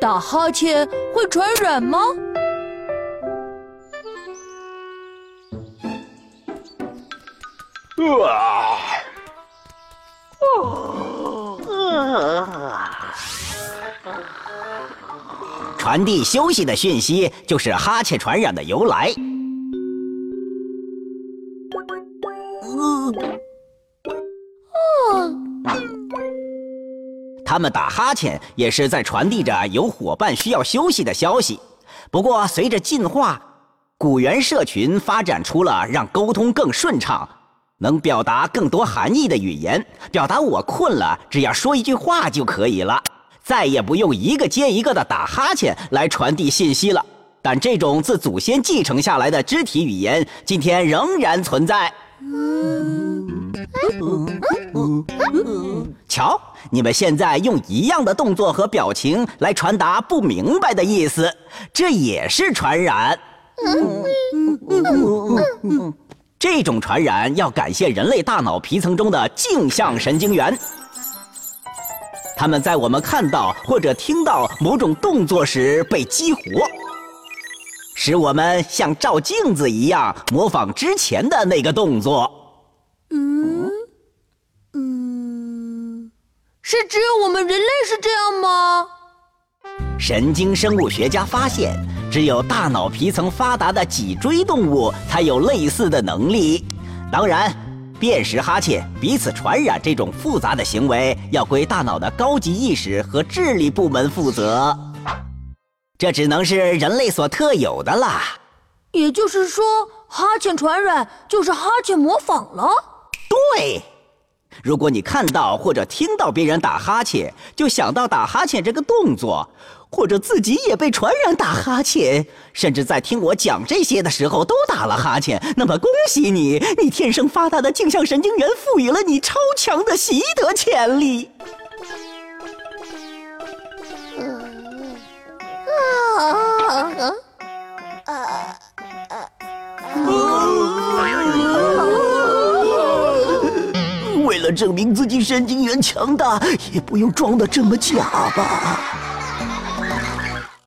打哈欠会传染吗？啊！传递休息的讯息，就是哈欠传染的由来。他们打哈欠也是在传递着有伙伴需要休息的消息。不过，随着进化，古猿社群发展出了让沟通更顺畅、能表达更多含义的语言，表达我困了，只要说一句话就可以了，再也不用一个接一个的打哈欠来传递信息了。但这种自祖先继承下来的肢体语言，今天仍然存在。瞧，你们现在用一样的动作和表情来传达不明白的意思，这也是传染。这种传染要感谢人类大脑皮层中的镜像神经元，它们在我们看到或者听到某种动作时被激活，使我们像照镜子一样模仿之前的那个动作。是只有我们人类是这样吗？神经生物学家发现，只有大脑皮层发达的脊椎动物才有类似的能力。当然，辨识哈欠、彼此传染这种复杂的行为，要归大脑的高级意识和智力部门负责。这只能是人类所特有的啦。也就是说，哈欠传染就是哈欠模仿了。对。如果你看到或者听到别人打哈欠，就想到打哈欠这个动作，或者自己也被传染打哈欠，甚至在听我讲这些的时候都打了哈欠，那么恭喜你，你天生发达的镜像神经元赋予了你超强的习得潜力。证明自己神经元强大，也不用装得这么假吧。